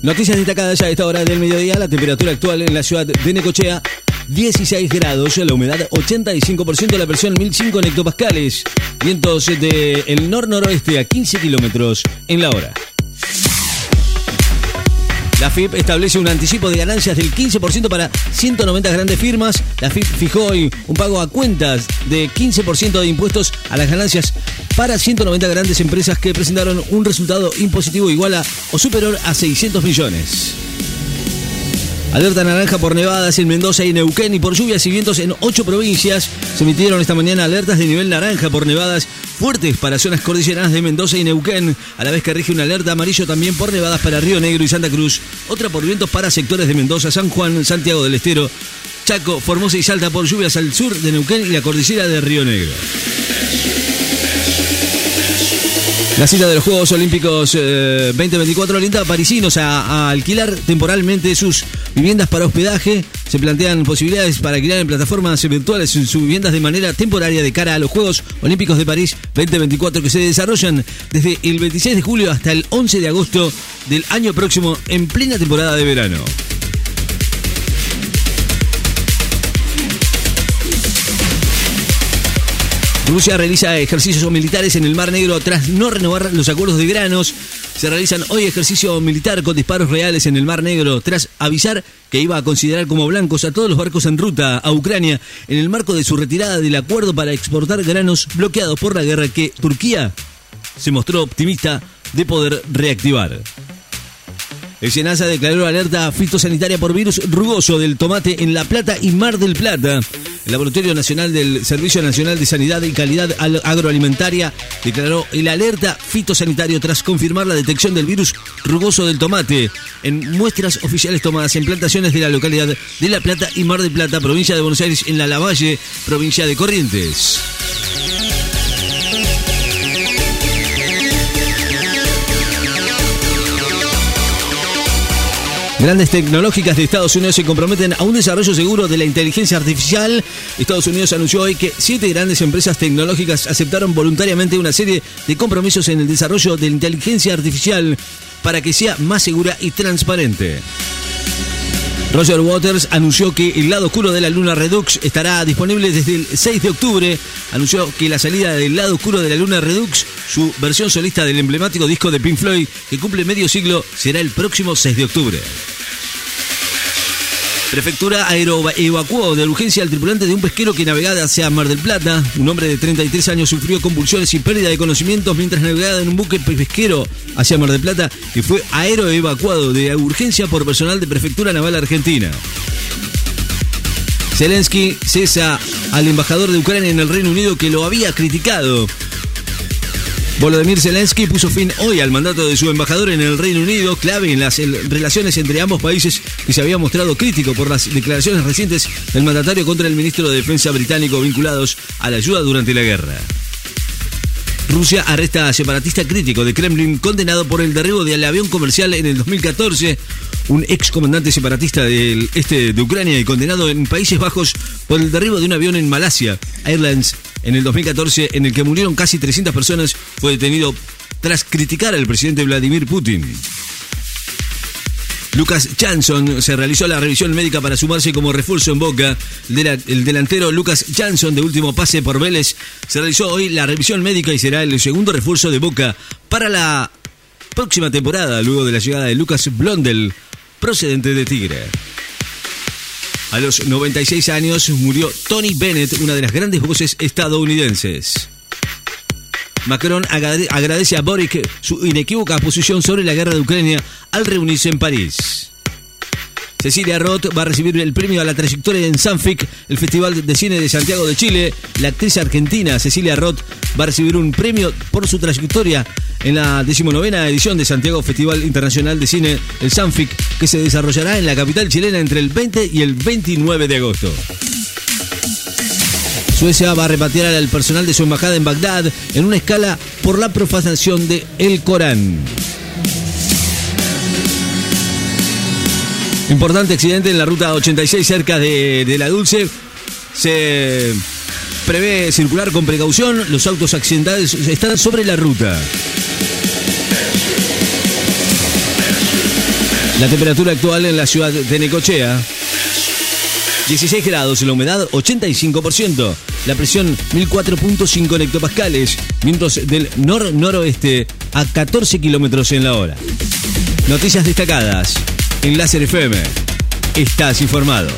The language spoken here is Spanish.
Noticias destacadas a esta hora del mediodía. La temperatura actual en la ciudad de Necochea, 16 grados. La humedad, 85%. La presión, 1005 en hectopascales. Vientos del nor-noroeste a 15 kilómetros en la hora. La FIP establece un anticipo de ganancias del 15% para 190 grandes firmas. La FIP fijó hoy un pago a cuentas de 15% de impuestos a las ganancias para 190 grandes empresas que presentaron un resultado impositivo igual a o superior a 600 millones. Alerta naranja por nevadas en Mendoza y Neuquén y por lluvias y vientos en ocho provincias. Se emitieron esta mañana alertas de nivel naranja por nevadas fuertes para zonas cordilleranas de Mendoza y Neuquén, a la vez que rige una alerta amarillo también por nevadas para Río Negro y Santa Cruz, otra por vientos para sectores de Mendoza, San Juan, Santiago del Estero, Chaco, Formosa y Salta por lluvias al sur de Neuquén y la cordillera de Río Negro. La cita de los Juegos Olímpicos 2024 orienta a parisinos a, alquilar temporalmente sus viviendas para hospedaje. Se plantean posibilidades para alquilar en plataformas virtuales sus viviendas de manera temporaria de cara a los Juegos Olímpicos de París 2024 que se desarrollan desde el 26 de julio hasta el 11 de agosto del año próximo en plena temporada de verano. Rusia realiza ejercicios militares en el Mar Negro tras no renovar los acuerdos de granos. Se realizan hoy ejercicio militar con disparos reales en el Mar Negro tras avisar que iba a considerar como blancos a todos los barcos en ruta a Ucrania en el marco de su retirada del acuerdo para exportar granos bloqueados por la guerra que Turquía se mostró optimista de poder reactivar. El SENASA declaró alerta fitosanitaria por virus rugoso del tomate en La Plata y Mar del Plata. El Laboratorio Nacional del Servicio Nacional de Sanidad y Calidad Agroalimentaria declaró el alerta fitosanitario tras confirmar la detección del virus rugoso del tomate en muestras oficiales tomadas en plantaciones de la localidad de La Plata y Mar del Plata, provincia de Buenos Aires, en la Lavalle, provincia de Corrientes. Grandes tecnológicas de Estados Unidos se comprometen a un desarrollo seguro de la inteligencia artificial. Estados Unidos anunció hoy que siete grandes empresas tecnológicas aceptaron voluntariamente una serie de compromisos en el desarrollo de la inteligencia artificial para que sea más segura y transparente. Roger Waters anunció que el lado oscuro de la luna Redux estará disponible desde el 6 de octubre. Anunció que la salida del lado oscuro de la luna Redux, su versión solista del emblemático disco de Pink Floyd, que cumple medio siglo, será el próximo 6 de octubre. Prefectura aeroevacuó de urgencia al tripulante de un pesquero que navegaba hacia Mar del Plata. Un hombre de 33 años sufrió convulsiones y pérdida de conocimientos mientras navegaba en un buque pesquero hacia Mar del Plata y fue aeroevacuado de urgencia por personal de Prefectura Naval Argentina. Zelensky cesa al embajador de Ucrania en el Reino Unido que lo había criticado. Volodymyr Zelensky puso fin hoy al mandato de su embajador en el Reino Unido, clave en las relaciones entre ambos países y se había mostrado crítico por las declaraciones recientes del mandatario contra el ministro de Defensa británico vinculados a la ayuda durante la guerra. Rusia arresta a separatista crítico de Kremlin condenado por el derribo del avión comercial en el 2014. Un ex comandante separatista del este de Ucrania y condenado en Países Bajos por el derribo de un avión en Malasia Airlines en el 2014 en el que murieron casi 300 personas fue detenido tras criticar al presidente Vladimir Putin. Lucas Jansson se realizó la revisión médica para sumarse como refuerzo en Boca. El delantero Lucas Jansson, de último pase por Vélez, se realizó hoy la revisión médica y será el segundo refuerzo de Boca para la próxima temporada, luego de la llegada de Lucas Blondel, procedente de Tigre. A los 96 años murió Tony Bennett, una de las grandes voces estadounidenses. Macron agradece a Boric su inequívoca posición sobre la guerra de Ucrania al reunirse en París. Cecilia Roth va a recibir el premio a la trayectoria en Sanfic, el Festival de Cine de Santiago de Chile. La actriz argentina Cecilia Roth va a recibir un premio por su trayectoria en la decimonovena edición de Santiago Festival Internacional de Cine, el Sanfic, que se desarrollará en la capital chilena entre el 20 y el 29 de agosto. Suecia va a repatriar al personal de su embajada en Bagdad en una escala por la profanación de el Corán. Importante accidente en la ruta 86 cerca de, de La Dulce. Se prevé circular con precaución. Los autos accidentales están sobre la ruta. La temperatura actual en la ciudad de Necochea. 16 grados, la humedad 85%, la presión 1004.5 hectopascales, vientos del nor-noroeste a 14 kilómetros en la hora. Noticias destacadas en Láser FM. Estás informado.